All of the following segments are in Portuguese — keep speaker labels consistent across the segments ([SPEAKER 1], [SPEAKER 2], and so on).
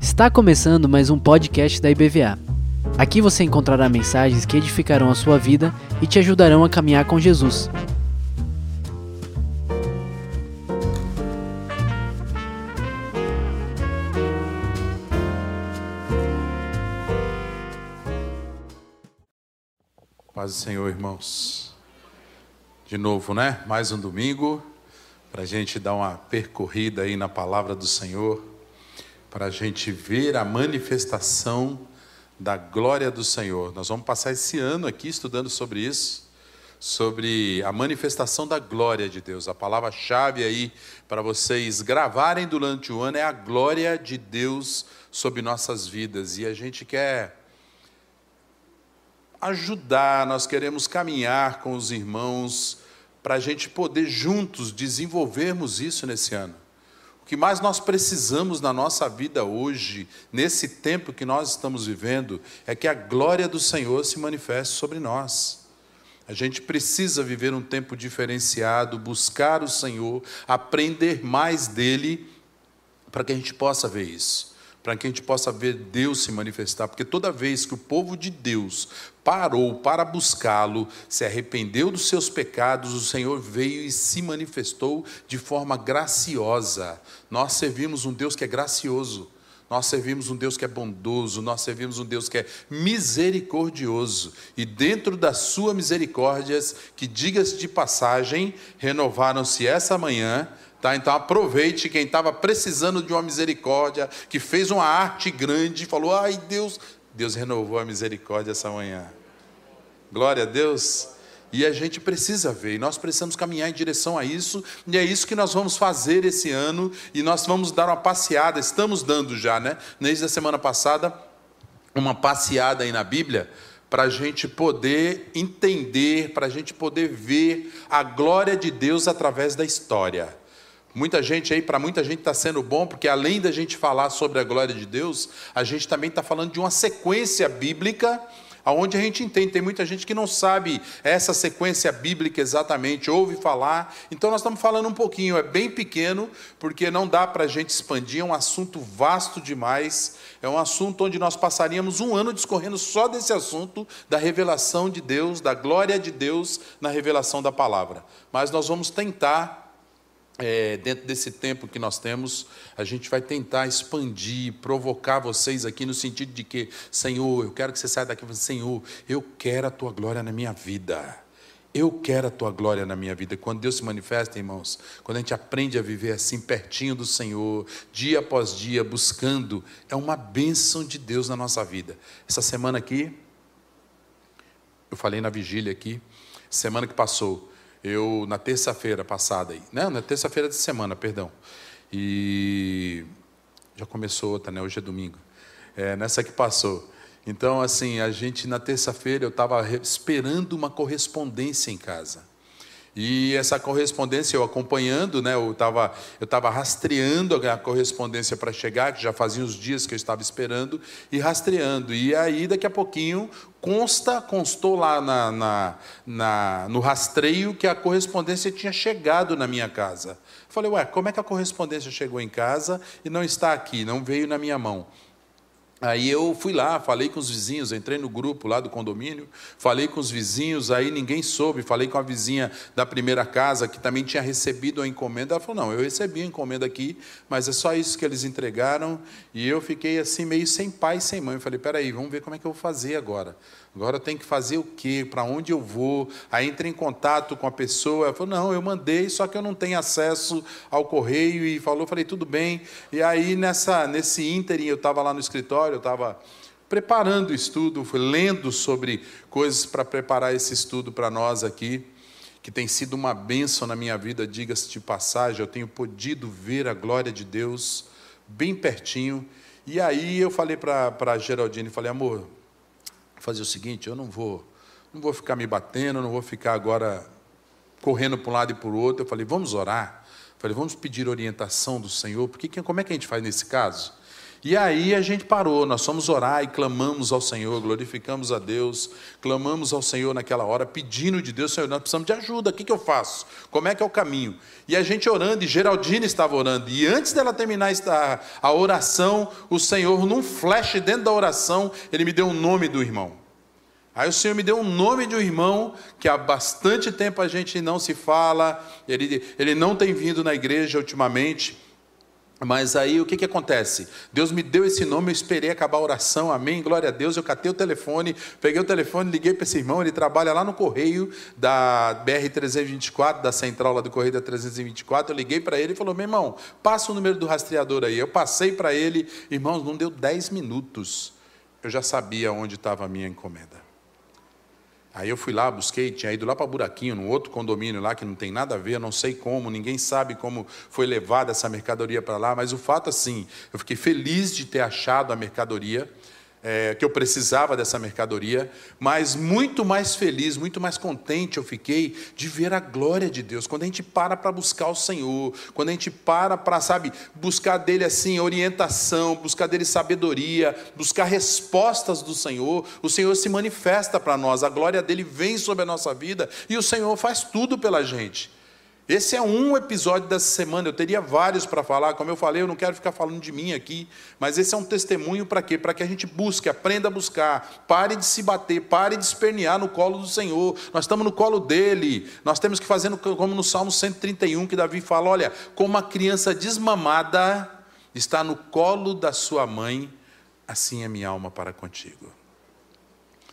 [SPEAKER 1] Está começando mais um podcast da IBVA. Aqui você encontrará mensagens que edificarão a sua vida e te ajudarão a caminhar com Jesus.
[SPEAKER 2] Paz do Senhor, irmãos. De novo, né? Mais um domingo para a gente dar uma percorrida aí na palavra do Senhor para a gente ver a manifestação da glória do Senhor. Nós vamos passar esse ano aqui estudando sobre isso, sobre a manifestação da glória de Deus. A palavra-chave aí para vocês gravarem durante o ano é a glória de Deus sobre nossas vidas. E a gente quer ajudar, nós queremos caminhar com os irmãos para a gente poder juntos desenvolvermos isso nesse ano. O que mais nós precisamos na nossa vida hoje, nesse tempo que nós estamos vivendo, é que a glória do Senhor se manifeste sobre nós. A gente precisa viver um tempo diferenciado, buscar o Senhor, aprender mais dele, para que a gente possa ver isso para que a gente possa ver Deus se manifestar, porque toda vez que o povo de Deus parou para buscá-lo, se arrependeu dos seus pecados, o Senhor veio e se manifestou de forma graciosa. Nós servimos um Deus que é gracioso. Nós servimos um Deus que é bondoso, nós servimos um Deus que é misericordioso. E dentro das suas misericórdias, que digas de passagem, renovaram-se essa manhã Tá? Então aproveite quem estava precisando de uma misericórdia, que fez uma arte grande, falou: ai Deus, Deus renovou a misericórdia essa manhã. Glória a Deus. E a gente precisa ver, e nós precisamos caminhar em direção a isso, e é isso que nós vamos fazer esse ano, e nós vamos dar uma passeada, estamos dando já, né? Desde a semana passada, uma passeada aí na Bíblia, para a gente poder entender, para a gente poder ver a glória de Deus através da história. Muita gente aí, para muita gente está sendo bom, porque além da gente falar sobre a glória de Deus, a gente também está falando de uma sequência bíblica, aonde a gente entende. Tem muita gente que não sabe essa sequência bíblica exatamente, ouve falar. Então nós estamos falando um pouquinho, é bem pequeno, porque não dá para a gente expandir, é um assunto vasto demais. É um assunto onde nós passaríamos um ano discorrendo só desse assunto da revelação de Deus, da glória de Deus na revelação da palavra. Mas nós vamos tentar é, dentro desse tempo que nós temos, a gente vai tentar expandir, provocar vocês aqui no sentido de que, Senhor, eu quero que você saia daqui e fale, Senhor, eu quero a tua glória na minha vida. Eu quero a tua glória na minha vida. Quando Deus se manifesta, irmãos, quando a gente aprende a viver assim, pertinho do Senhor, dia após dia, buscando, é uma bênção de Deus na nossa vida. Essa semana aqui, eu falei na vigília aqui, semana que passou, eu na terça-feira passada né? Na terça-feira de semana, perdão. E já começou outra, né? Hoje é domingo. É, nessa que passou. Então, assim, a gente na terça-feira eu estava esperando uma correspondência em casa. E essa correspondência eu acompanhando, né, eu estava eu tava rastreando a correspondência para chegar, que já fazia uns dias que eu estava esperando, e rastreando. E aí, daqui a pouquinho, consta, constou lá na, na, na, no rastreio que a correspondência tinha chegado na minha casa. falei, ué, como é que a correspondência chegou em casa e não está aqui, não veio na minha mão? Aí eu fui lá, falei com os vizinhos, entrei no grupo lá do condomínio, falei com os vizinhos, aí ninguém soube, falei com a vizinha da primeira casa que também tinha recebido a encomenda. Ela falou: "Não, eu recebi a encomenda aqui, mas é só isso que eles entregaram". E eu fiquei assim meio sem pai, sem mãe. Eu falei: "Peraí, vamos ver como é que eu vou fazer agora". Agora tem que fazer o quê? Para onde eu vou? Aí entrei em contato com a pessoa. Ela falou: não, eu mandei, só que eu não tenho acesso ao correio. E falou, falei, tudo bem. E aí, nessa, nesse ínterim, eu estava lá no escritório, eu estava preparando o estudo, fui lendo sobre coisas para preparar esse estudo para nós aqui, que tem sido uma bênção na minha vida, diga-se de passagem, eu tenho podido ver a glória de Deus bem pertinho. E aí eu falei para a Geraldine, falei, amor, fazer o seguinte: eu não vou, não vou ficar me batendo, não vou ficar agora correndo para um lado e para o outro. Eu falei, vamos orar. Eu falei, vamos pedir orientação do Senhor, porque como é que a gente faz nesse caso? E aí a gente parou, nós fomos orar e clamamos ao Senhor, glorificamos a Deus, clamamos ao Senhor naquela hora, pedindo de Deus, Senhor, nós precisamos de ajuda, o que, que eu faço? Como é que é o caminho? E a gente orando, e Geraldine estava orando, e antes dela terminar a, oração, o Senhor, num flash dentro da oração, ele me deu o nome do irmão. Aí o Senhor me deu um nome de um irmão que há bastante tempo a gente não se fala, ele, ele não tem vindo na igreja ultimamente, mas aí o que, que acontece? Deus me deu esse nome, eu esperei acabar a oração, amém, glória a Deus. Eu catei o telefone, peguei o telefone, liguei para esse irmão, ele trabalha lá no correio da BR-324, da central lá do correio da 324. Eu liguei para ele e falou: meu irmão, passa o número do rastreador aí. Eu passei para ele, irmãos, não deu 10 minutos, eu já sabia onde estava a minha encomenda. Aí eu fui lá, busquei, tinha ido lá para Buraquinho, num outro condomínio lá que não tem nada a ver, não sei como, ninguém sabe como foi levada essa mercadoria para lá, mas o fato assim, eu fiquei feliz de ter achado a mercadoria é, que eu precisava dessa mercadoria, mas muito mais feliz, muito mais contente eu fiquei de ver a glória de Deus. Quando a gente para para buscar o Senhor, quando a gente para para, sabe, buscar dele assim orientação, buscar dele sabedoria, buscar respostas do Senhor, o Senhor se manifesta para nós, a glória dele vem sobre a nossa vida e o Senhor faz tudo pela gente. Esse é um episódio dessa semana, eu teria vários para falar, como eu falei, eu não quero ficar falando de mim aqui, mas esse é um testemunho para quê? Para que a gente busque, aprenda a buscar, pare de se bater, pare de espernear no colo do Senhor. Nós estamos no colo dele. Nós temos que fazer como no Salmo 131 que Davi fala, olha, como uma criança desmamada está no colo da sua mãe, assim é minha alma para contigo.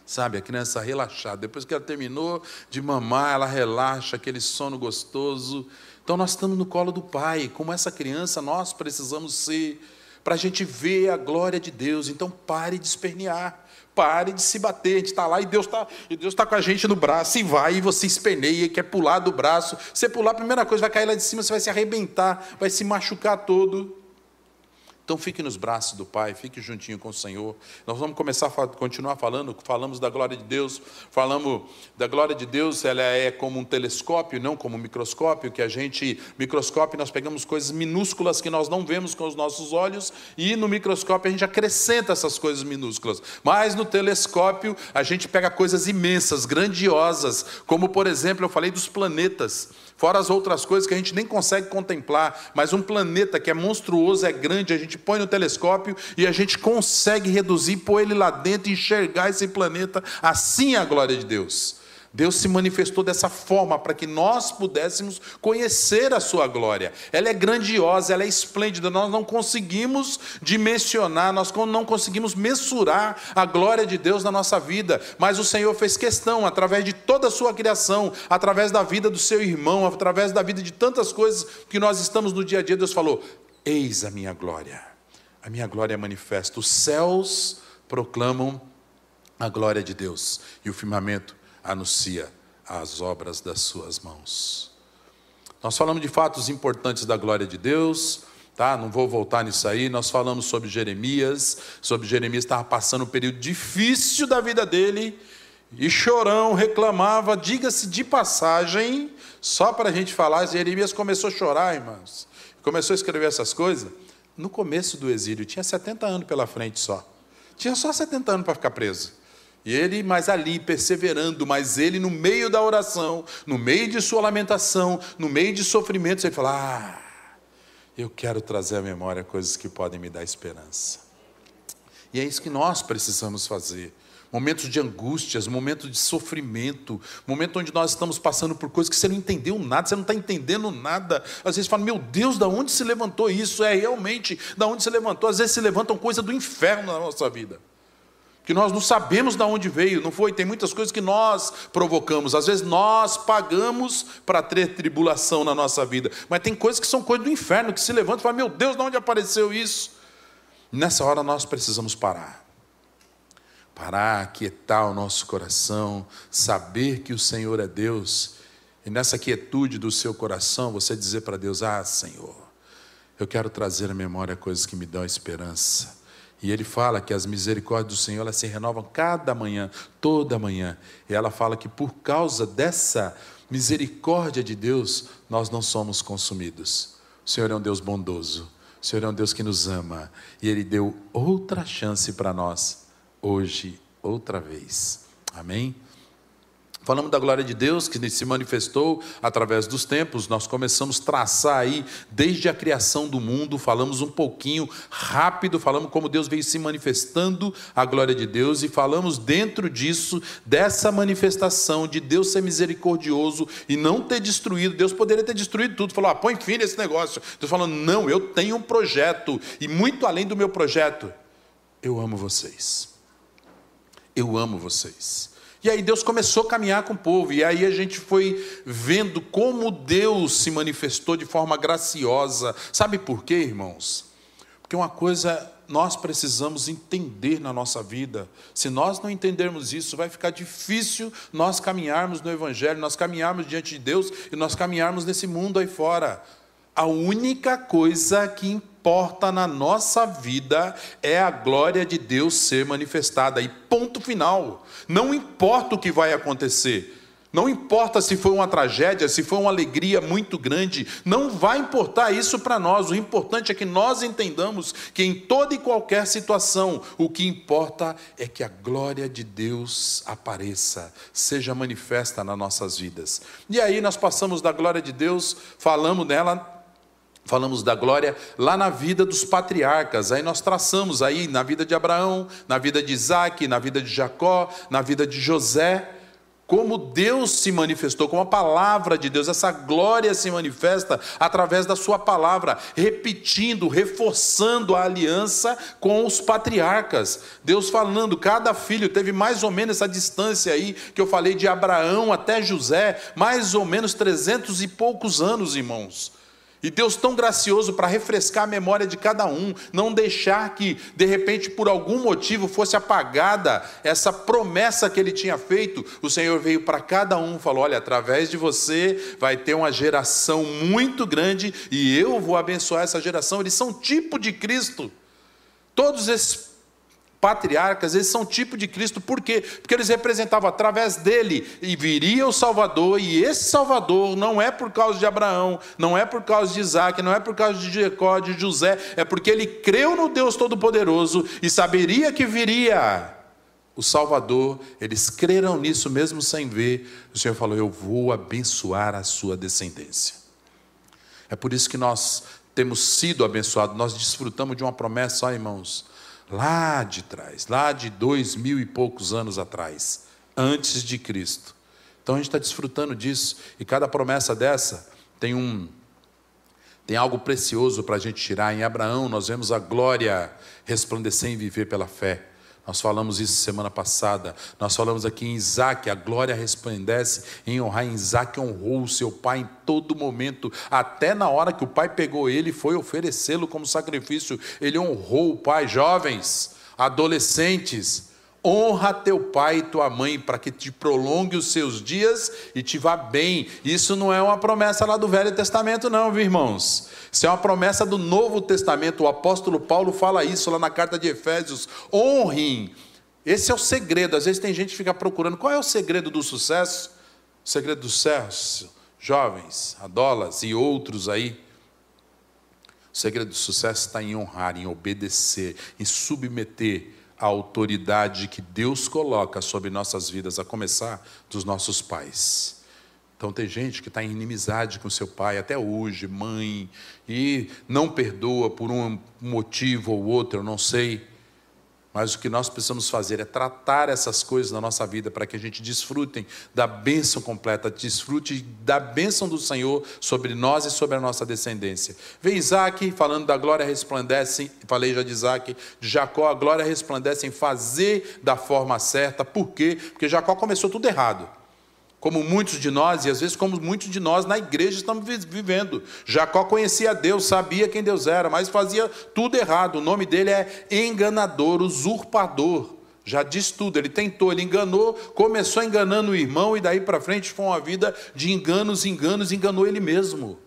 [SPEAKER 2] Sabe, a criança relaxada. Depois que ela terminou de mamar, ela relaxa, aquele sono gostoso. Então nós estamos no colo do Pai. Como essa criança, nós precisamos ser, para a gente ver a glória de Deus. Então pare de espernear. Pare de se bater. A gente está lá e Deus está Deus tá com a gente no braço. E vai, e você esperneia, quer pular do braço. Você pular, a primeira coisa vai cair lá de cima, você vai se arrebentar, vai se machucar todo. Então fique nos braços do Pai, fique juntinho com o Senhor. Nós vamos começar a continuar falando, falamos da glória de Deus, falamos da glória de Deus, ela é como um telescópio, não como um microscópio, que a gente, microscópio, nós pegamos coisas minúsculas que nós não vemos com os nossos olhos, e no microscópio a gente acrescenta essas coisas minúsculas. Mas no telescópio a gente pega coisas imensas, grandiosas, como por exemplo, eu falei dos planetas. Fora as outras coisas que a gente nem consegue contemplar, mas um planeta que é monstruoso, é grande, a gente põe no telescópio e a gente consegue reduzir, pôr ele lá dentro e enxergar esse planeta. Assim é a glória de Deus. Deus se manifestou dessa forma para que nós pudéssemos conhecer a sua glória. Ela é grandiosa, ela é esplêndida. Nós não conseguimos dimensionar, nós não conseguimos mensurar a glória de Deus na nossa vida, mas o Senhor fez questão, através de toda a sua criação, através da vida do seu irmão, através da vida de tantas coisas que nós estamos no dia a dia, Deus falou: Eis a minha glória. A minha glória é manifesta. Os céus proclamam a glória de Deus e o firmamento anuncia as obras das suas mãos. Nós falamos de fatos importantes da glória de Deus, tá? Não vou voltar nisso aí. Nós falamos sobre Jeremias, sobre Jeremias estava passando um período difícil da vida dele e chorão reclamava, diga-se de passagem, só para a gente falar, Jeremias começou a chorar, irmãos. Começou a escrever essas coisas no começo do exílio, tinha 70 anos pela frente só. Tinha só 70 anos para ficar preso. E ele, mas ali, perseverando, mas ele, no meio da oração, no meio de sua lamentação, no meio de sofrimentos, ele fala: Ah, eu quero trazer à memória coisas que podem me dar esperança. E é isso que nós precisamos fazer. Momentos de angústias, momentos de sofrimento, momento onde nós estamos passando por coisas que você não entendeu nada, você não está entendendo nada. Às vezes fala, meu Deus, da onde se levantou isso? É realmente da onde se levantou. Às vezes se levantam coisas do inferno na nossa vida que nós não sabemos de onde veio, não foi? Tem muitas coisas que nós provocamos, às vezes nós pagamos para ter tribulação na nossa vida, mas tem coisas que são coisas do inferno, que se levantam e falam: Meu Deus, de onde apareceu isso? Nessa hora nós precisamos parar. Parar, aquietar o nosso coração, saber que o Senhor é Deus, e nessa quietude do seu coração você dizer para Deus: Ah, Senhor, eu quero trazer à memória coisas que me dão esperança e ele fala que as misericórdias do Senhor elas se renovam cada manhã, toda manhã. E ela fala que por causa dessa misericórdia de Deus, nós não somos consumidos. O Senhor é um Deus bondoso. O Senhor é um Deus que nos ama e Ele deu outra chance para nós hoje, outra vez. Amém? Falamos da glória de Deus que se manifestou através dos tempos. Nós começamos a traçar aí desde a criação do mundo. Falamos um pouquinho rápido, falamos como Deus veio se manifestando a glória de Deus e falamos dentro disso dessa manifestação de Deus ser misericordioso e não ter destruído. Deus poderia ter destruído tudo. Falou: ah, põe fim nesse negócio. Deus falando: não, eu tenho um projeto e muito além do meu projeto, eu amo vocês. Eu amo vocês. E aí Deus começou a caminhar com o povo, e aí a gente foi vendo como Deus se manifestou de forma graciosa. Sabe por quê, irmãos? Porque uma coisa nós precisamos entender na nossa vida. Se nós não entendermos isso, vai ficar difícil nós caminharmos no Evangelho, nós caminharmos diante de Deus e nós caminharmos nesse mundo aí fora. A única coisa que importa na nossa vida é a glória de Deus ser manifestada. E ponto final. Não importa o que vai acontecer. Não importa se foi uma tragédia, se foi uma alegria muito grande, não vai importar isso para nós. O importante é que nós entendamos que em toda e qualquer situação, o que importa é que a glória de Deus apareça, seja manifesta nas nossas vidas. E aí nós passamos da glória de Deus, falamos dela Falamos da glória lá na vida dos patriarcas, aí nós traçamos aí na vida de Abraão, na vida de Isaac, na vida de Jacó, na vida de José, como Deus se manifestou, como a palavra de Deus, essa glória se manifesta através da sua palavra, repetindo, reforçando a aliança com os patriarcas. Deus falando, cada filho teve mais ou menos essa distância aí que eu falei de Abraão até José, mais ou menos trezentos e poucos anos, irmãos. E Deus tão gracioso para refrescar a memória de cada um, não deixar que, de repente, por algum motivo fosse apagada essa promessa que ele tinha feito. O Senhor veio para cada um e falou: Olha, através de você vai ter uma geração muito grande e eu vou abençoar essa geração. Eles são tipo de Cristo. Todos esses patriarcas, eles são tipo de Cristo, por quê? Porque eles representavam através dele e viria o Salvador, e esse Salvador não é por causa de Abraão, não é por causa de Isaac, não é por causa de Jacó, de José, é porque ele creu no Deus Todo-Poderoso e saberia que viria o Salvador, eles creram nisso mesmo sem ver. O Senhor falou: Eu vou abençoar a sua descendência. É por isso que nós temos sido abençoados, nós desfrutamos de uma promessa, ó irmãos lá de trás, lá de dois mil e poucos anos atrás, antes de Cristo. Então a gente está desfrutando disso, e cada promessa dessa tem um tem algo precioso para a gente tirar. Em Abraão, nós vemos a glória resplandecer em viver pela fé. Nós falamos isso semana passada. Nós falamos aqui em Isaac, a glória resplandece em honrar. Em Isaac honrou o seu pai em todo momento, até na hora que o pai pegou ele e foi oferecê-lo como sacrifício. Ele honrou o pai. Jovens, adolescentes, Honra teu pai e tua mãe para que te prolongue os seus dias e te vá bem. Isso não é uma promessa lá do Velho Testamento, não, viu, irmãos. Isso é uma promessa do Novo Testamento. O apóstolo Paulo fala isso lá na carta de Efésios. Honrem. Esse é o segredo. Às vezes tem gente que fica procurando qual é o segredo do sucesso. O segredo do sucesso, jovens, adolas e outros aí. O segredo do sucesso está em honrar, em obedecer, em submeter a autoridade que Deus coloca sobre nossas vidas, a começar dos nossos pais. Então tem gente que está em inimizade com seu pai até hoje, mãe, e não perdoa por um motivo ou outro, eu não sei. Mas o que nós precisamos fazer é tratar essas coisas na nossa vida para que a gente desfrutem da bênção completa, desfrute da bênção do Senhor sobre nós e sobre a nossa descendência. Vem Isaac falando da glória resplandece, falei já de Isaac, de Jacó, a glória resplandece em fazer da forma certa. Por quê? Porque Jacó começou tudo errado como muitos de nós, e às vezes como muitos de nós na igreja estamos vivendo. Jacó conhecia Deus, sabia quem Deus era, mas fazia tudo errado. O nome dele é enganador, usurpador. Já diz tudo, ele tentou, ele enganou, começou enganando o irmão, e daí para frente foi uma vida de enganos, enganos, enganou ele mesmo.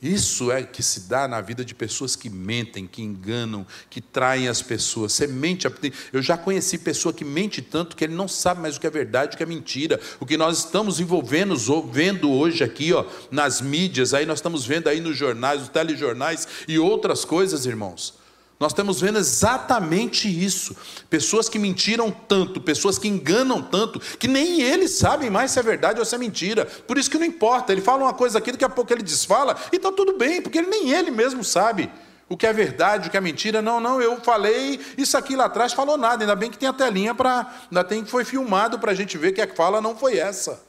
[SPEAKER 2] Isso é que se dá na vida de pessoas que mentem, que enganam, que traem as pessoas. Você mente. Eu já conheci pessoa que mente tanto que ele não sabe mais o que é verdade, o que é mentira. O que nós estamos envolvendo, vendo hoje aqui, ó, nas mídias, aí nós estamos vendo aí nos jornais, nos telejornais e outras coisas, irmãos. Nós estamos vendo exatamente isso. Pessoas que mentiram tanto, pessoas que enganam tanto, que nem eles sabem mais se é verdade ou se é mentira. Por isso que não importa. Ele fala uma coisa aqui, daqui a pouco ele desfala, e está tudo bem, porque nem ele mesmo sabe o que é verdade, o que é mentira. Não, não, eu falei isso aqui lá atrás, falou nada. Ainda bem que tem a telinha para. Ainda tem que foi filmado para a gente ver que a fala não foi essa.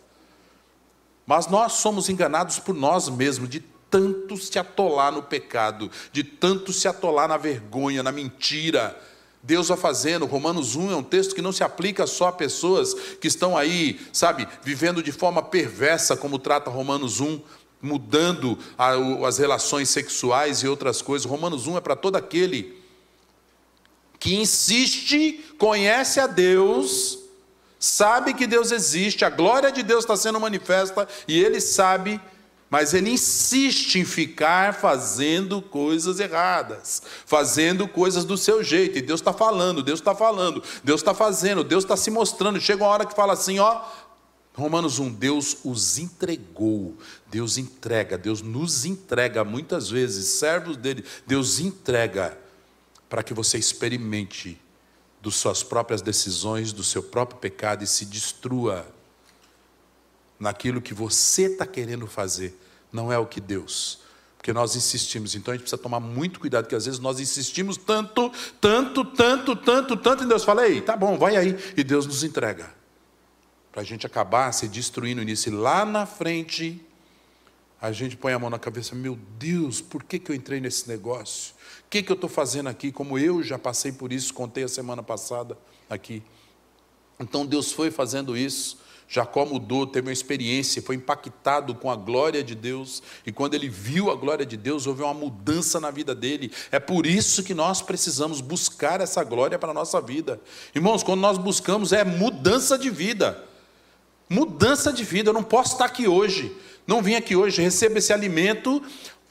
[SPEAKER 2] Mas nós somos enganados por nós mesmos, de tanto se atolar no pecado, de tanto se atolar na vergonha, na mentira. Deus vai fazendo. Romanos 1 é um texto que não se aplica só a pessoas que estão aí, sabe, vivendo de forma perversa, como trata Romanos 1, mudando as relações sexuais e outras coisas. Romanos 1 é para todo aquele que insiste, conhece a Deus, sabe que Deus existe, a glória de Deus está sendo manifesta e ele sabe mas ele insiste em ficar fazendo coisas erradas, fazendo coisas do seu jeito. E Deus está falando, Deus está falando, Deus está fazendo, Deus está se mostrando. Chega uma hora que fala assim, ó, Romanos 1, Deus os entregou, Deus entrega, Deus nos entrega muitas vezes, servos dele, Deus entrega para que você experimente das suas próprias decisões, do seu próprio pecado e se destrua naquilo que você está querendo fazer, não é o que Deus. Porque nós insistimos, então a gente precisa tomar muito cuidado, porque às vezes nós insistimos tanto, tanto, tanto, tanto, tanto, e Deus fala, ei, tá bom, vai aí, e Deus nos entrega. Para a gente acabar se destruindo nisso, e lá na frente, a gente põe a mão na cabeça, meu Deus, por que, que eu entrei nesse negócio? O que, que eu estou fazendo aqui? Como eu já passei por isso, contei a semana passada aqui. Então Deus foi fazendo isso Jacó mudou, teve uma experiência, foi impactado com a glória de Deus, e quando ele viu a glória de Deus, houve uma mudança na vida dele. É por isso que nós precisamos buscar essa glória para a nossa vida. Irmãos, quando nós buscamos, é mudança de vida. Mudança de vida. Eu não posso estar aqui hoje, não vim aqui hoje, recebo esse alimento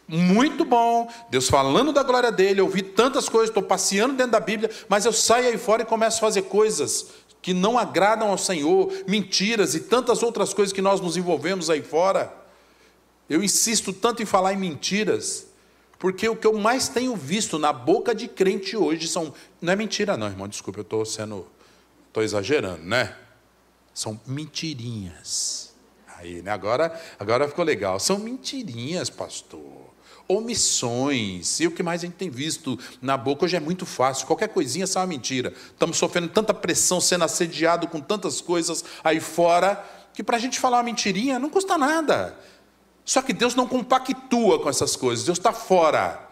[SPEAKER 2] muito bom, Deus falando da glória dele, eu ouvi tantas coisas, estou passeando dentro da Bíblia, mas eu saio aí fora e começo a fazer coisas que não agradam ao Senhor, mentiras e tantas outras coisas que nós nos envolvemos aí fora. Eu insisto tanto em falar em mentiras, porque o que eu mais tenho visto na boca de crente hoje são. Não é mentira, não, irmão, desculpa, eu estou sendo. Estou exagerando, né? São mentirinhas. Aí, né? Agora, agora ficou legal. São mentirinhas, pastor omissões. E o que mais a gente tem visto na boca hoje é muito fácil. Qualquer coisinha sai uma mentira. Estamos sofrendo tanta pressão, sendo assediado com tantas coisas aí fora, que para a gente falar uma mentirinha não custa nada. Só que Deus não compactua com essas coisas, Deus está fora.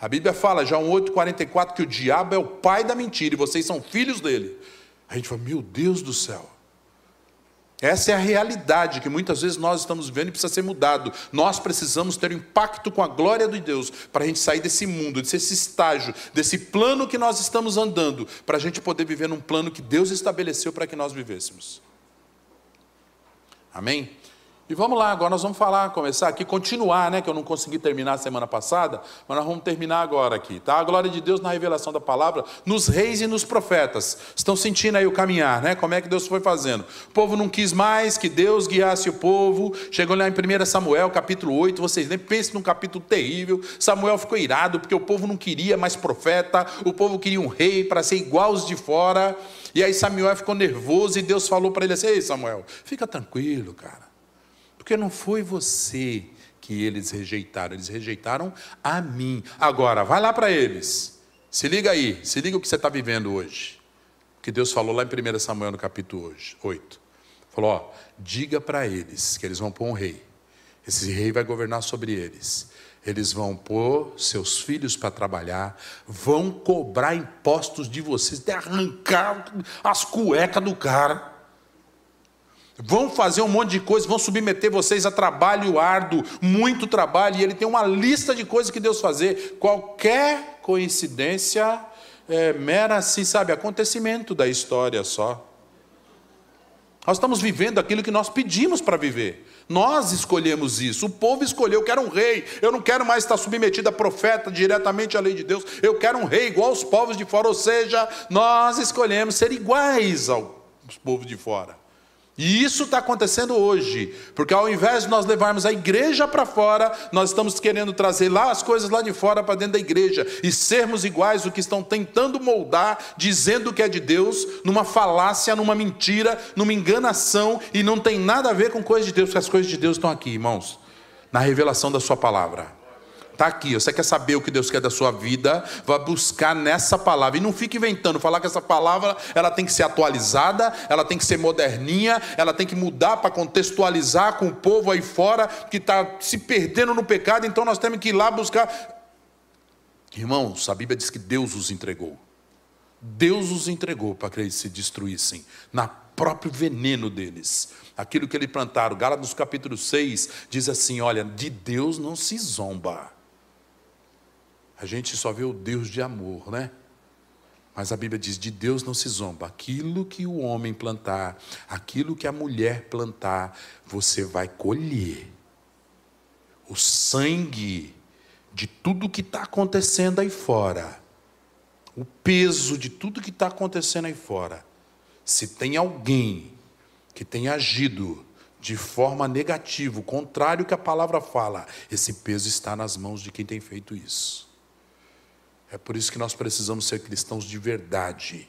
[SPEAKER 2] A Bíblia fala, João 8,44, que o diabo é o pai da mentira e vocês são filhos dele. A gente fala, meu Deus do céu. Essa é a realidade que muitas vezes nós estamos vivendo e precisa ser mudado. Nós precisamos ter um impacto com a glória de Deus para a gente sair desse mundo, desse estágio, desse plano que nós estamos andando, para a gente poder viver num plano que Deus estabeleceu para que nós vivêssemos. Amém? E vamos lá, agora nós vamos falar, começar aqui, continuar, né? Que eu não consegui terminar a semana passada, mas nós vamos terminar agora aqui, tá? A glória de Deus na revelação da palavra, nos reis e nos profetas. Estão sentindo aí o caminhar, né? Como é que Deus foi fazendo? O povo não quis mais que Deus guiasse o povo. Chegou lá em 1 Samuel, capítulo 8, vocês nem pensem num capítulo terrível. Samuel ficou irado porque o povo não queria mais profeta, o povo queria um rei para ser igual aos de fora. E aí Samuel ficou nervoso e Deus falou para ele assim: Ei, Samuel, fica tranquilo, cara. Porque não foi você que eles rejeitaram, eles rejeitaram a mim. Agora, vai lá para eles. Se liga aí, se liga o que você está vivendo hoje. O que Deus falou lá em 1 Samuel no capítulo 8. Falou: ó, diga para eles que eles vão pôr um rei. Esse rei vai governar sobre eles. Eles vão pôr seus filhos para trabalhar, vão cobrar impostos de vocês, até arrancar as cuecas do cara. Vão fazer um monte de coisas, vão submeter vocês a trabalho árduo, muito trabalho, e ele tem uma lista de coisas que Deus fazer. Qualquer coincidência é mera, assim, sabe, acontecimento da história só. Nós estamos vivendo aquilo que nós pedimos para viver. Nós escolhemos isso. O povo escolheu, eu quero um rei. Eu não quero mais estar submetido a profeta diretamente à lei de Deus. Eu quero um rei igual aos povos de fora. Ou seja, nós escolhemos ser iguais aos povos de fora. E isso está acontecendo hoje, porque ao invés de nós levarmos a igreja para fora, nós estamos querendo trazer lá as coisas lá de fora para dentro da igreja e sermos iguais o que estão tentando moldar, dizendo que é de Deus, numa falácia, numa mentira, numa enganação e não tem nada a ver com coisas de Deus, porque as coisas de Deus estão aqui, irmãos, na revelação da Sua palavra. Está aqui, você quer saber o que Deus quer da sua vida, vai buscar nessa palavra. E não fique inventando, falar que essa palavra ela tem que ser atualizada, ela tem que ser moderninha, ela tem que mudar para contextualizar com o povo aí fora que está se perdendo no pecado, então nós temos que ir lá buscar. Irmãos, a Bíblia diz que Deus os entregou. Deus os entregou para que eles se destruíssem, na próprio veneno deles. Aquilo que eles plantaram. Gálatas capítulo 6 diz assim: olha, de Deus não se zomba. A gente só vê o Deus de amor, né? Mas a Bíblia diz: de Deus não se zomba. Aquilo que o homem plantar, aquilo que a mulher plantar, você vai colher. O sangue de tudo que está acontecendo aí fora, o peso de tudo que está acontecendo aí fora. Se tem alguém que tem agido de forma negativa, contrário que a palavra fala, esse peso está nas mãos de quem tem feito isso. É por isso que nós precisamos ser cristãos de verdade.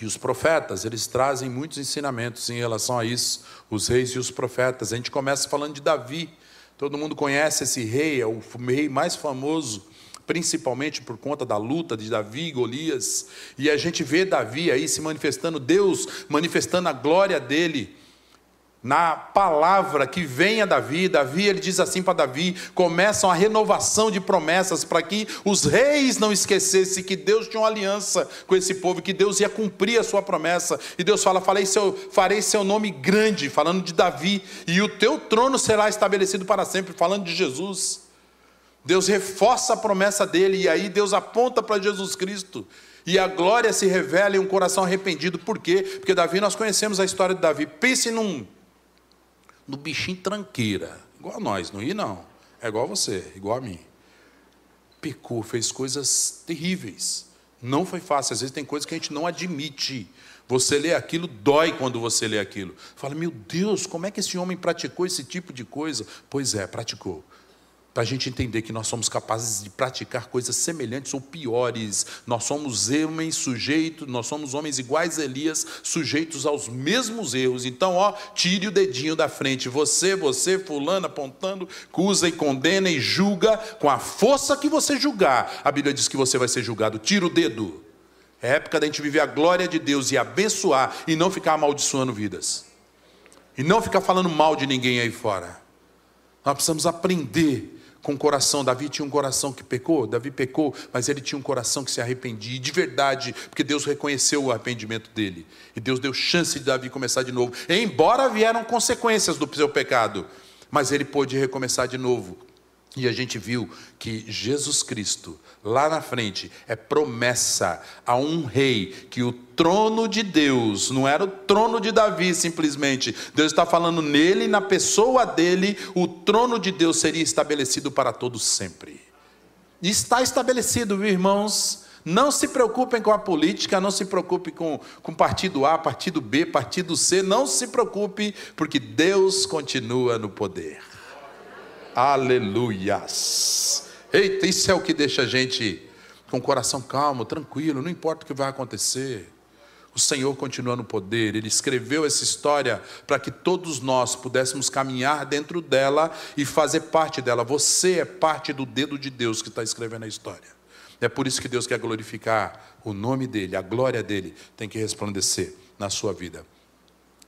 [SPEAKER 2] E os profetas, eles trazem muitos ensinamentos em relação a isso, os reis e os profetas. A gente começa falando de Davi. Todo mundo conhece esse rei, é o rei mais famoso, principalmente por conta da luta de Davi e Golias. E a gente vê Davi aí se manifestando, Deus manifestando a glória dele na palavra que vem a Davi, Davi ele diz assim para Davi, começam a renovação de promessas para que os reis não esquecessem que Deus tinha uma aliança com esse povo, que Deus ia cumprir a sua promessa. E Deus fala: "Farei seu, farei seu nome grande", falando de Davi, e o teu trono será estabelecido para sempre, falando de Jesus. Deus reforça a promessa dele e aí Deus aponta para Jesus Cristo. E a glória se revela em um coração arrependido. Por quê? Porque Davi, nós conhecemos a história de Davi. Pense num no bichinho tranqueira. Igual a nós, não ia não. É igual a você, igual a mim. Pecou, fez coisas terríveis. Não foi fácil. Às vezes tem coisas que a gente não admite. Você lê aquilo, dói quando você lê aquilo. Fala, meu Deus, como é que esse homem praticou esse tipo de coisa? Pois é, praticou para a gente entender que nós somos capazes de praticar coisas semelhantes ou piores. Nós somos homens sujeitos, nós somos homens iguais a Elias, sujeitos aos mesmos erros. Então, ó, tire o dedinho da frente. Você, você, fulano, apontando, acusa e condena e julga com a força que você julgar. A Bíblia diz que você vai ser julgado. Tira o dedo. É época da gente viver a glória de Deus e abençoar e não ficar amaldiçoando vidas. E não ficar falando mal de ninguém aí fora. Nós precisamos aprender com coração. Davi tinha um coração que pecou, Davi pecou, mas ele tinha um coração que se arrependia, de verdade, porque Deus reconheceu o arrependimento dele. E Deus deu chance de Davi começar de novo. Embora vieram consequências do seu pecado, mas ele pôde recomeçar de novo. E a gente viu que Jesus Cristo, lá na frente, é promessa a um rei, que o trono de Deus, não era o trono de Davi simplesmente, Deus está falando nele, na pessoa dele, o trono de Deus seria estabelecido para todos sempre. Está estabelecido, viu, irmãos? Não se preocupem com a política, não se preocupe com, com partido A, partido B, partido C, não se preocupe, porque Deus continua no poder. Aleluias. Eita, isso é o que deixa a gente com o coração calmo, tranquilo, não importa o que vai acontecer. O Senhor continua no poder, Ele escreveu essa história para que todos nós pudéssemos caminhar dentro dela e fazer parte dela. Você é parte do dedo de Deus que está escrevendo a história. É por isso que Deus quer glorificar o nome dEle, a glória dEle tem que resplandecer na sua vida.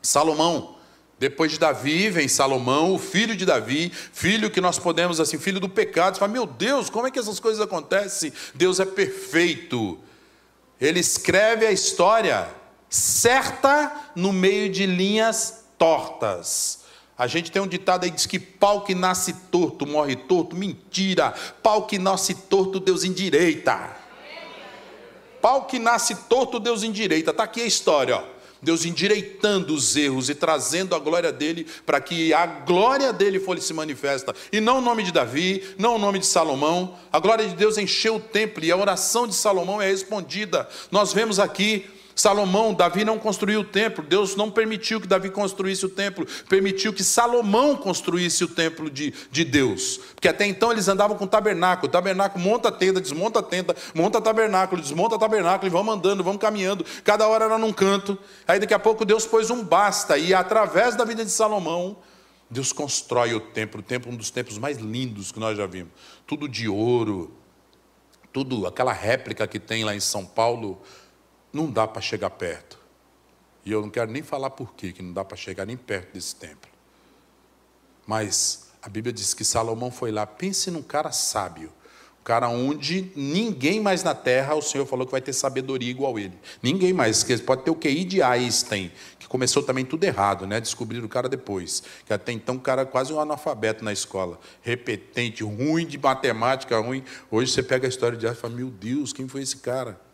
[SPEAKER 2] Salomão, depois de Davi vem Salomão, o filho de Davi, filho que nós podemos, assim, filho do pecado. Você fala, meu Deus, como é que essas coisas acontecem? Deus é perfeito. Ele escreve a história certa no meio de linhas tortas. A gente tem um ditado aí que diz que pau que nasce torto morre torto. Mentira! Pau que nasce torto, Deus endireita. Pau que nasce torto, Deus endireita. Está aqui a história, ó. Deus endireitando os erros e trazendo a glória dele para que a glória dele fosse manifesta. E não o nome de Davi, não o nome de Salomão. A glória de Deus encheu o templo e a oração de Salomão é respondida. Nós vemos aqui Salomão, Davi não construiu o templo, Deus não permitiu que Davi construísse o templo, permitiu que Salomão construísse o templo de, de Deus, porque até então eles andavam com tabernáculo, tabernáculo monta a tenda, desmonta a tenda, monta tabernáculo, desmonta tabernáculo, e vamos andando, vamos caminhando, cada hora era num canto, aí daqui a pouco Deus pôs um basta, e através da vida de Salomão, Deus constrói o templo, o templo um dos templos mais lindos que nós já vimos, tudo de ouro, tudo, aquela réplica que tem lá em São Paulo, não dá para chegar perto. E eu não quero nem falar por quê, que não dá para chegar nem perto desse templo. Mas a Bíblia diz que Salomão foi lá, pense num cara sábio, um cara onde ninguém mais na terra, o Senhor falou que vai ter sabedoria igual ele. Ninguém mais, pode ter o QI de Einstein, que começou também tudo errado, né? Descobriram o cara depois, que até então o cara era quase um analfabeto na escola, repetente, ruim de matemática, ruim. Hoje você pega a história de Einstein e fala, meu Deus, quem foi esse cara?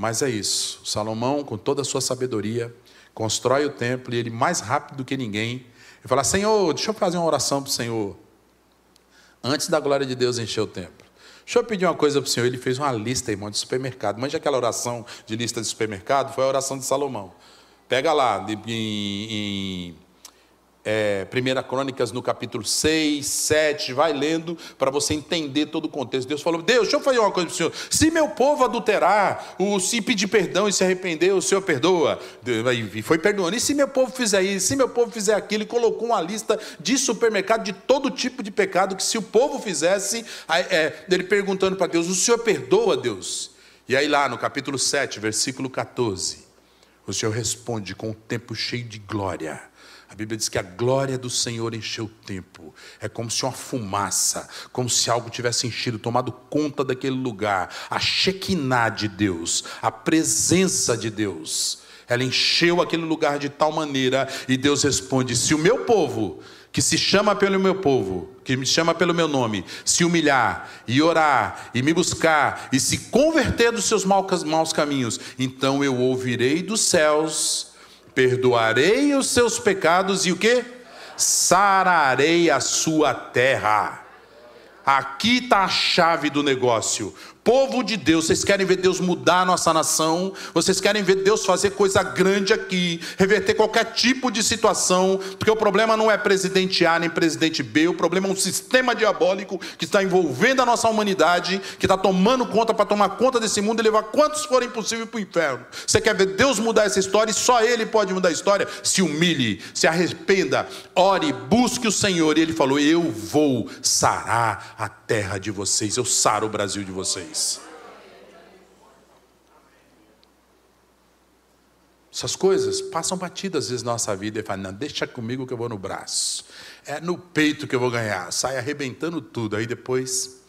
[SPEAKER 2] Mas é isso. Salomão, com toda a sua sabedoria, constrói o templo e ele, mais rápido do que ninguém, ele fala: Senhor, deixa eu fazer uma oração para o Senhor. Antes da glória de Deus encher o templo. Deixa eu pedir uma coisa para o Senhor. Ele fez uma lista, irmão, de supermercado. Mas aquela oração de lista de supermercado foi a oração de Salomão. Pega lá, em, em é, Primeira Crônicas no capítulo 6, 7, vai lendo para você entender todo o contexto. Deus falou: Deus, deixa eu fazer uma coisa para o Senhor. Se meu povo adulterar, o, se pedir perdão e se arrepender, o Senhor perdoa. E foi perdoando. E se meu povo fizer isso, se meu povo fizer aquilo, ele colocou uma lista de supermercado de todo tipo de pecado que se o povo fizesse, é, ele perguntando para Deus: O Senhor perdoa, Deus? E aí lá no capítulo 7, versículo 14, o Senhor responde com o tempo cheio de glória a Bíblia diz que a glória do Senhor encheu o tempo. É como se uma fumaça, como se algo tivesse enchido, tomado conta daquele lugar. A Shekinah de Deus, a presença de Deus. Ela encheu aquele lugar de tal maneira e Deus responde: Se o meu povo, que se chama pelo meu povo, que me chama pelo meu nome, se humilhar e orar e me buscar e se converter dos seus maus caminhos, então eu ouvirei dos céus perdoarei os seus pecados e o que? Sararei a sua terra. Aqui está a chave do negócio povo de Deus, vocês querem ver Deus mudar a nossa nação, vocês querem ver Deus fazer coisa grande aqui, reverter qualquer tipo de situação, porque o problema não é presidente A nem presidente B, o problema é um sistema diabólico que está envolvendo a nossa humanidade, que está tomando conta para tomar conta desse mundo e levar quantos forem possível para o inferno. Você quer ver Deus mudar essa história e só Ele pode mudar a história? Se humilhe, se arrependa, ore, busque o Senhor. E Ele falou: Eu vou sarar a terra de vocês, eu saro o Brasil de vocês. Essas coisas passam batidas às vezes na nossa vida e falam, não, deixa comigo que eu vou no braço. É no peito que eu vou ganhar. Sai arrebentando tudo. Aí depois,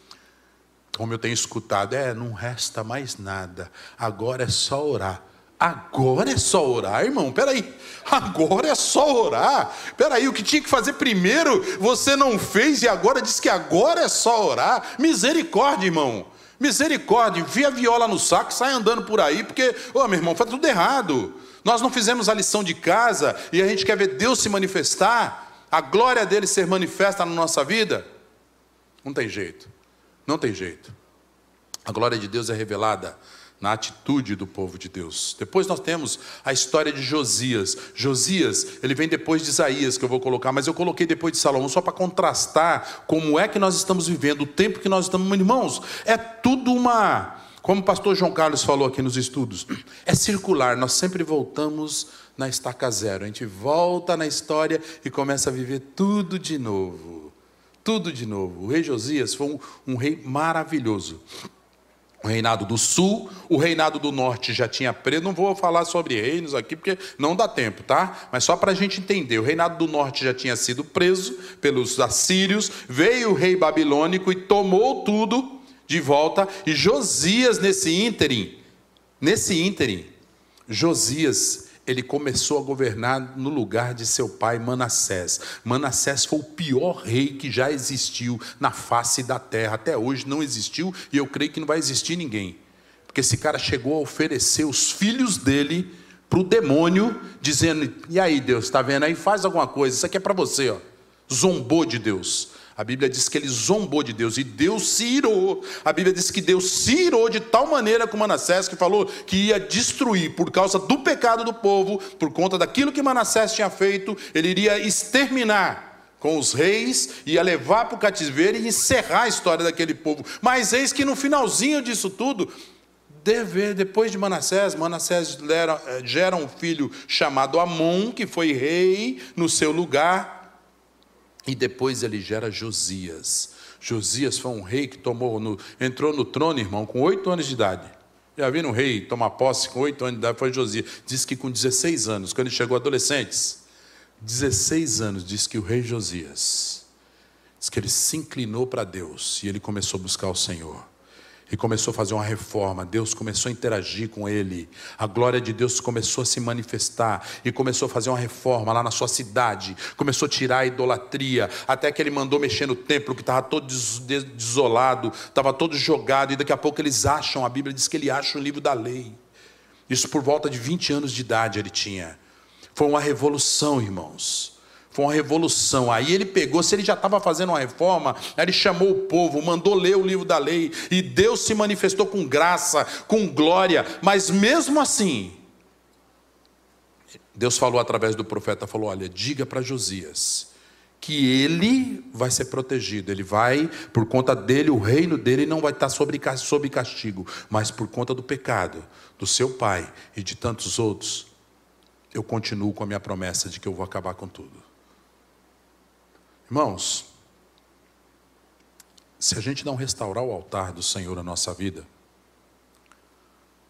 [SPEAKER 2] como eu tenho escutado, é, não resta mais nada. Agora é só orar. Agora é só orar, irmão. Peraí. Agora é só orar. Peraí, o que tinha que fazer primeiro você não fez e agora diz que agora é só orar. Misericórdia, irmão. Misericórdia, enfia a viola no saco, sai andando por aí, porque, ô meu irmão, faz tudo errado. Nós não fizemos a lição de casa e a gente quer ver Deus se manifestar, a glória dele ser manifesta na nossa vida. Não tem jeito, não tem jeito. A glória de Deus é revelada na atitude do povo de Deus. Depois nós temos a história de Josias. Josias, ele vem depois de Isaías, que eu vou colocar, mas eu coloquei depois de Salomão, só para contrastar como é que nós estamos vivendo, o tempo que nós estamos. Irmãos, é tudo uma. Como o pastor João Carlos falou aqui nos estudos, é circular, nós sempre voltamos na estaca zero. A gente volta na história e começa a viver tudo de novo. Tudo de novo. O rei Josias foi um, um rei maravilhoso o reinado do sul, o reinado do norte já tinha preso. Não vou falar sobre reinos aqui, porque não dá tempo, tá? Mas só para a gente entender: o reinado do norte já tinha sido preso pelos assírios, veio o rei babilônico e tomou tudo de volta. E Josias, nesse ínterim, nesse ínterim, Josias ele começou a governar no lugar de seu pai Manassés. Manassés foi o pior rei que já existiu na face da terra. Até hoje não existiu e eu creio que não vai existir ninguém. Porque esse cara chegou a oferecer os filhos dele para o demônio, dizendo: E aí, Deus, está vendo aí? Faz alguma coisa, isso aqui é para você, ó. Zombou de Deus. A Bíblia diz que ele zombou de Deus e Deus se irou. A Bíblia diz que Deus se irou de tal maneira com Manassés que falou que ia destruir por causa do pecado do povo, por conta daquilo que Manassés tinha feito, ele iria exterminar com os reis, ia levar para o cativeiro e encerrar a história daquele povo. Mas eis que no finalzinho disso tudo, depois de Manassés, Manassés eh, gera um filho chamado Amon, que foi rei no seu lugar. E depois ele gera Josias. Josias foi um rei que tomou no, entrou no trono, irmão, com oito anos de idade. Já viram um rei tomar posse com oito anos de idade? Foi Josias. Diz que com 16 anos, quando ele chegou adolescentes, 16 anos, diz que o rei Josias, diz que ele se inclinou para Deus e ele começou a buscar o Senhor e começou a fazer uma reforma. Deus começou a interagir com ele. A glória de Deus começou a se manifestar e começou a fazer uma reforma lá na sua cidade. Começou a tirar a idolatria, até que ele mandou mexer no templo que estava todo desolado, estava todo jogado e daqui a pouco eles acham, a Bíblia diz que ele acha o livro da lei. Isso por volta de 20 anos de idade ele tinha. Foi uma revolução, irmãos. Foi uma revolução. Aí ele pegou, se ele já estava fazendo uma reforma, ele chamou o povo, mandou ler o livro da lei, e Deus se manifestou com graça, com glória, mas mesmo assim, Deus falou através do profeta, falou: "Olha, diga para Josias que ele vai ser protegido, ele vai, por conta dele, o reino dele não vai estar sob, sob castigo, mas por conta do pecado do seu pai e de tantos outros, eu continuo com a minha promessa de que eu vou acabar com tudo. Irmãos, se a gente não restaurar o altar do Senhor na nossa vida,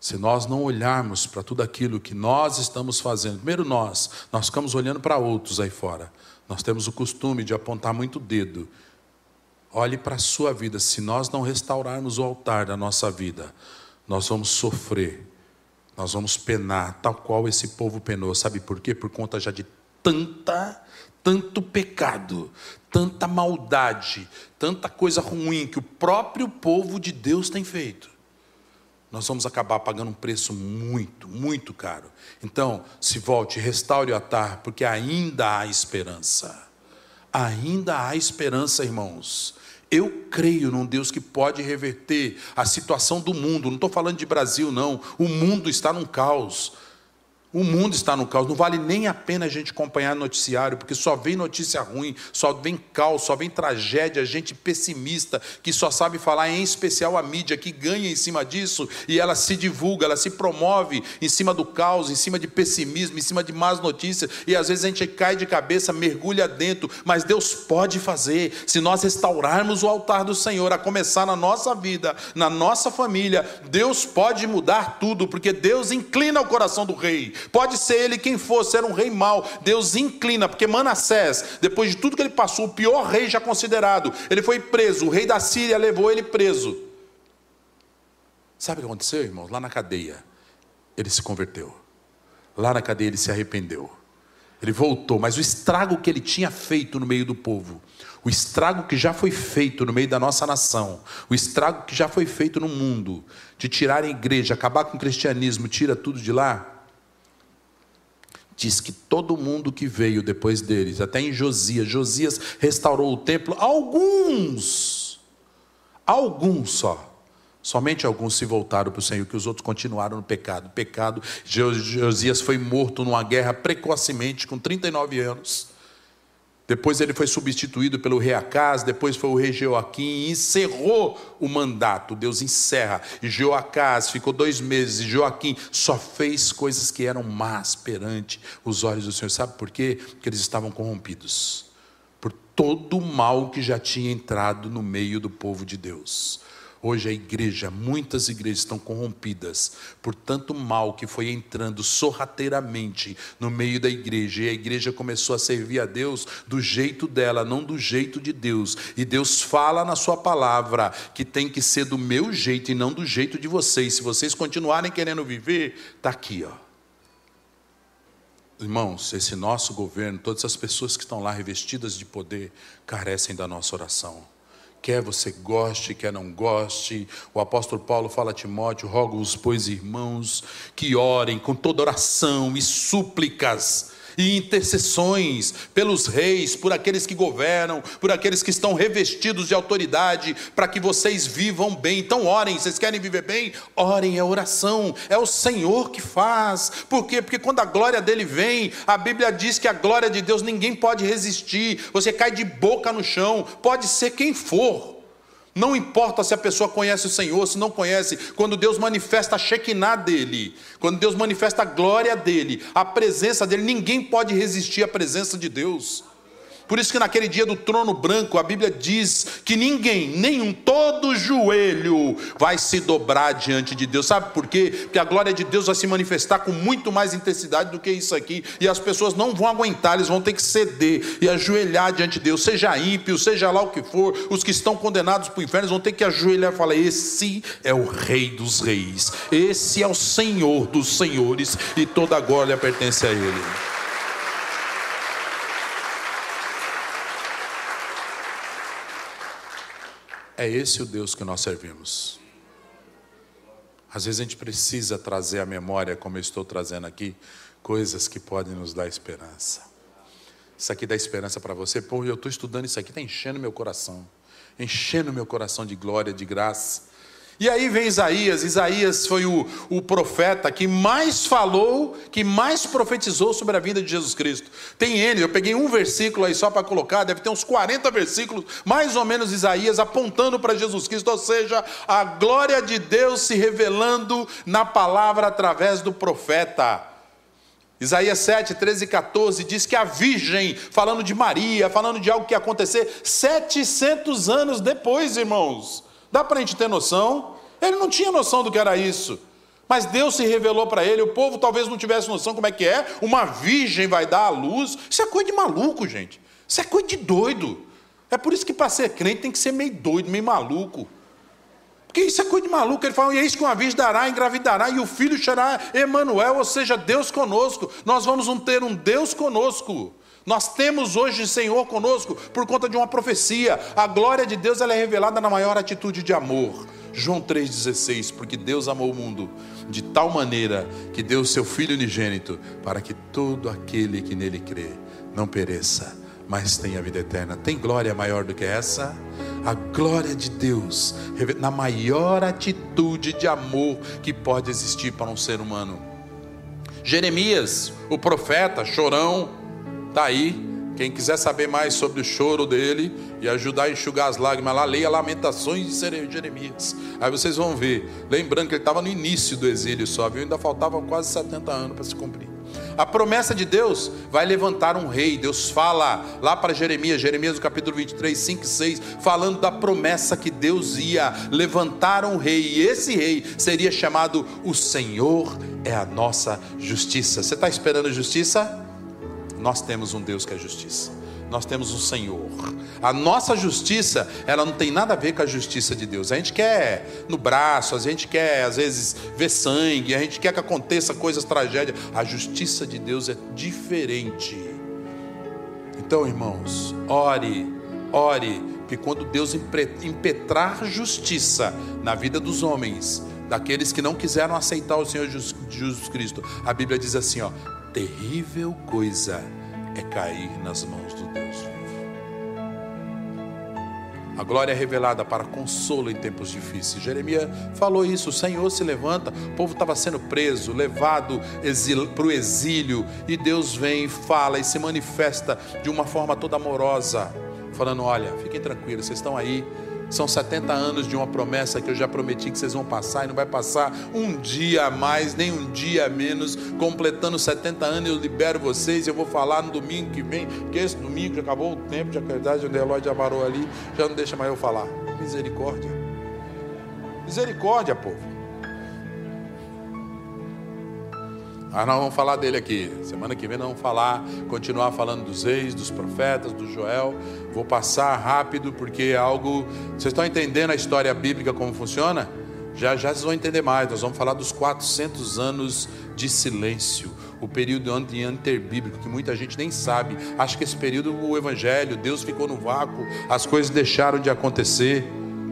[SPEAKER 2] se nós não olharmos para tudo aquilo que nós estamos fazendo, primeiro nós, nós ficamos olhando para outros aí fora. Nós temos o costume de apontar muito o dedo. Olhe para a sua vida. Se nós não restaurarmos o altar da nossa vida, nós vamos sofrer, nós vamos penar, tal qual esse povo penou. Sabe por quê? Por conta já de tanta tanto pecado, tanta maldade, tanta coisa ruim que o próprio povo de Deus tem feito. Nós vamos acabar pagando um preço muito, muito caro. Então, se volte, restaure o altar, porque ainda há esperança. Ainda há esperança, irmãos. Eu creio num Deus que pode reverter a situação do mundo. Não estou falando de Brasil, não. O mundo está num caos. O mundo está no caos, não vale nem a pena a gente acompanhar noticiário, porque só vem notícia ruim, só vem caos, só vem tragédia, gente pessimista, que só sabe falar, em especial a mídia, que ganha em cima disso e ela se divulga, ela se promove em cima do caos, em cima de pessimismo, em cima de más notícias, e às vezes a gente cai de cabeça, mergulha dentro, mas Deus pode fazer, se nós restaurarmos o altar do Senhor, a começar na nossa vida, na nossa família, Deus pode mudar tudo, porque Deus inclina o coração do rei. Pode ser ele quem fosse, era um rei mau. Deus inclina, porque Manassés, depois de tudo que ele passou, o pior rei já considerado, ele foi preso. O rei da Síria levou ele preso. Sabe o que aconteceu, irmãos? Lá na cadeia, ele se converteu. Lá na cadeia, ele se arrependeu. Ele voltou, mas o estrago que ele tinha feito no meio do povo, o estrago que já foi feito no meio da nossa nação, o estrago que já foi feito no mundo, de tirar a igreja, acabar com o cristianismo, tira tudo de lá, diz que todo mundo que veio depois deles, até em Josias, Josias restaurou o templo, alguns, alguns só, somente alguns se voltaram para o Senhor, que os outros continuaram no pecado. Pecado, Josias foi morto numa guerra precocemente, com 39 anos. Depois ele foi substituído pelo rei Acas, depois foi o rei Joaquim e encerrou o mandato. Deus encerra. E Joacás ficou dois meses, e Joaquim só fez coisas que eram más perante os olhos do Senhor. Sabe por quê? Porque eles estavam corrompidos por todo o mal que já tinha entrado no meio do povo de Deus. Hoje a igreja, muitas igrejas estão corrompidas por tanto mal que foi entrando sorrateiramente no meio da igreja, e a igreja começou a servir a Deus do jeito dela, não do jeito de Deus. E Deus fala na sua palavra que tem que ser do meu jeito e não do jeito de vocês. Se vocês continuarem querendo viver, está aqui, ó. Irmãos, esse nosso governo, todas as pessoas que estão lá revestidas de poder, carecem da nossa oração Quer você goste, quer não goste, o apóstolo Paulo fala a Timóteo: rogo-os, pois, irmãos, que orem com toda oração e súplicas e intercessões pelos reis, por aqueles que governam, por aqueles que estão revestidos de autoridade, para que vocês vivam bem. Então, orem, vocês querem viver bem? Orem, é oração, é o Senhor que faz. Por quê? Porque quando a glória dele vem, a Bíblia diz que a glória de Deus ninguém pode resistir, você cai de boca no chão, pode ser quem for. Não importa se a pessoa conhece o Senhor, se não conhece, quando Deus manifesta a Shekinah dele, quando Deus manifesta a glória dele, a presença dele, ninguém pode resistir à presença de Deus. Por isso que naquele dia do trono branco, a Bíblia diz que ninguém, nenhum, todo joelho vai se dobrar diante de Deus. Sabe por quê? Porque a glória de Deus vai se manifestar com muito mais intensidade do que isso aqui. E as pessoas não vão aguentar, eles vão ter que ceder e ajoelhar diante de Deus. Seja ímpio, seja lá o que for, os que estão condenados para o inferno vão ter que ajoelhar e falar: Esse é o Rei dos Reis, esse é o Senhor dos Senhores, e toda a glória pertence a Ele. É esse o Deus que nós servimos. Às vezes a gente precisa trazer à memória, como eu estou trazendo aqui, coisas que podem nos dar esperança. Isso aqui dá esperança para você. Pô, eu estou estudando isso aqui, está enchendo meu coração. Enchendo meu coração de glória, de graça. E aí vem Isaías. Isaías foi o, o profeta que mais falou, que mais profetizou sobre a vida de Jesus Cristo. Tem ele, eu peguei um versículo aí só para colocar, deve ter uns 40 versículos, mais ou menos Isaías, apontando para Jesus Cristo, ou seja, a glória de Deus se revelando na palavra através do profeta. Isaías 7, 13 e 14 diz que a virgem, falando de Maria, falando de algo que ia acontecer 700 anos depois, irmãos. Dá para a gente ter noção? Ele não tinha noção do que era isso. Mas Deus se revelou para ele, o povo talvez não tivesse noção como é que é. Uma virgem vai dar à luz. Isso é coisa de maluco, gente. Isso é coisa de doido. É por isso que para ser crente tem que ser meio doido, meio maluco. Porque isso é coisa de maluco. Ele fala, e é isso que uma virgem dará, engravidará, e o filho será Emanuel, ou seja, Deus conosco. Nós vamos ter um Deus conosco. Nós temos hoje o Senhor conosco por conta de uma profecia. A glória de Deus ela é revelada na maior atitude de amor. João 3,16, porque Deus amou o mundo de tal maneira que deu o seu Filho unigênito, para que todo aquele que nele crê não pereça, mas tenha vida eterna. Tem glória maior do que essa? A glória de Deus, na maior atitude de amor que pode existir para um ser humano. Jeremias, o profeta, chorão, Está aí. Quem quiser saber mais sobre o choro dele e ajudar a enxugar as lágrimas lá, leia Lamentações de Jeremias. Aí vocês vão ver. Lembrando que ele estava no início do exílio só, viu? Ainda faltavam quase 70 anos para se cumprir. A promessa de Deus vai levantar um rei. Deus fala lá para Jeremias, Jeremias no capítulo 23, 5 e 6, falando da promessa que Deus ia levantar um rei. E esse rei seria chamado O Senhor é a nossa justiça. Você está esperando justiça? Nós temos um Deus que é justiça. Nós temos um Senhor. A nossa justiça, ela não tem nada a ver com a justiça de Deus. A gente quer no braço, a gente quer às vezes ver sangue, a gente quer que aconteça coisas tragédias. A justiça de Deus é diferente. Então, irmãos, ore, ore, que quando Deus impetrar justiça na vida dos homens, daqueles que não quiseram aceitar o Senhor Jesus Cristo, a Bíblia diz assim, ó: terrível coisa é cair nas mãos do Deus vivo. A glória é revelada para consolo em tempos difíceis. Jeremias falou isso: o Senhor se levanta, o povo estava sendo preso, levado para o exílio, e Deus vem, fala e se manifesta de uma forma toda amorosa, falando: olha, fiquem tranquilos, vocês estão aí, são 70 anos de uma promessa que eu já prometi que vocês vão passar e não vai passar um dia a mais, nem um dia a menos. Completando 70 anos, eu libero vocês. Eu vou falar no domingo que vem, que esse domingo já acabou o tempo de acreditar, o relógio já parou ali, já não deixa mais eu falar. Misericórdia. Misericórdia, povo. Mas nós vamos falar dele aqui. Semana que vem nós vamos falar, continuar falando dos reis, dos profetas, do Joel. Vou passar rápido porque é algo. Vocês estão entendendo a história bíblica como funciona? Já já vocês vão entender mais. Nós vamos falar dos 400 anos de silêncio. o período interbíblico, que muita gente nem sabe. Acha que esse período o evangelho, Deus ficou no vácuo, as coisas deixaram de acontecer.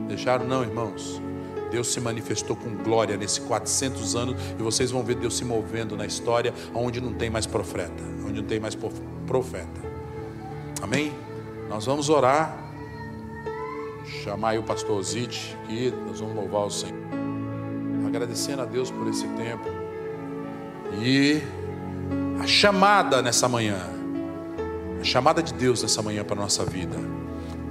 [SPEAKER 2] Deixaram não, irmãos. Deus se manifestou com glória nesses 400 anos e vocês vão ver Deus se movendo na história onde não tem mais profeta, onde não tem mais profeta. Amém? Nós vamos orar. Chamar aí o pastor Zite aqui, nós vamos louvar o Senhor. Agradecendo a Deus por esse tempo. E a chamada nessa manhã, a chamada de Deus nessa manhã para a nossa vida.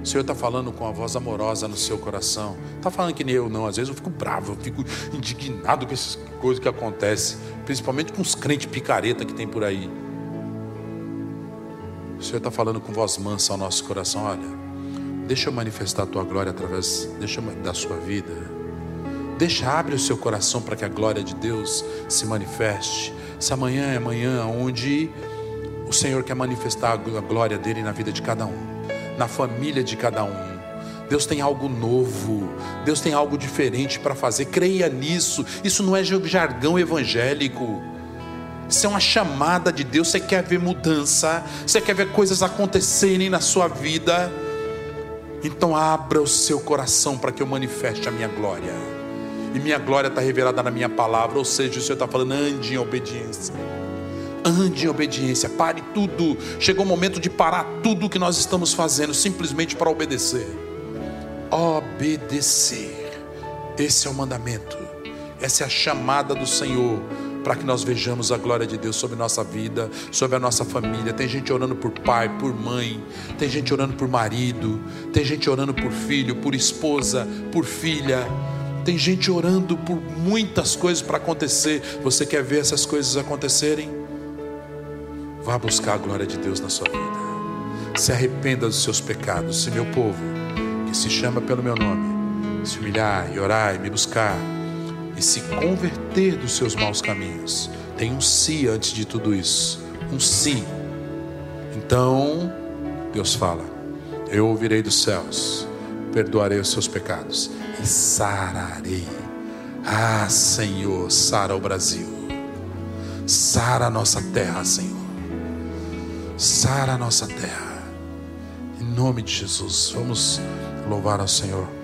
[SPEAKER 2] O Senhor está falando com a voz amorosa no seu coração. Está falando que nem eu não. Às vezes eu fico bravo, eu fico indignado com essas coisas que acontecem, principalmente com os crentes picareta que tem por aí. O Senhor está falando com voz mansa ao nosso coração. Olha, deixa eu manifestar a tua glória através deixa da sua vida. Deixa, abre o seu coração para que a glória de Deus se manifeste. Essa manhã é manhã onde o Senhor quer manifestar a glória dele na vida de cada um, na família de cada um. Deus tem algo novo, Deus tem algo diferente para fazer, creia nisso. Isso não é jargão evangélico. Isso é uma chamada de Deus. Você quer ver mudança, você quer ver coisas acontecerem na sua vida. Então abra o seu coração para que eu manifeste a minha glória. E minha glória está revelada na minha palavra. Ou seja, o Senhor está falando, ande em obediência. Ande em obediência, pare tudo. Chegou o momento de parar tudo o que nós estamos fazendo, simplesmente para obedecer. Obedecer. Esse é o mandamento. Essa é a chamada do Senhor para que nós vejamos a glória de Deus sobre nossa vida, sobre a nossa família. Tem gente orando por pai, por mãe, tem gente orando por marido, tem gente orando por filho, por esposa, por filha. Tem gente orando por muitas coisas para acontecer. Você quer ver essas coisas acontecerem? Vá buscar a glória de Deus na sua vida. Se arrependa dos seus pecados, se meu povo, que se chama pelo meu nome, se humilhar e orar e me buscar e se converter dos seus maus caminhos. Tem um si antes de tudo isso. Um si. Então, Deus fala: Eu ouvirei dos céus, perdoarei os seus pecados e sararei. Ah, Senhor, sara o Brasil. Sara a nossa terra, Senhor. Sara a nossa terra. Em nome de Jesus, vamos louvar ao Senhor.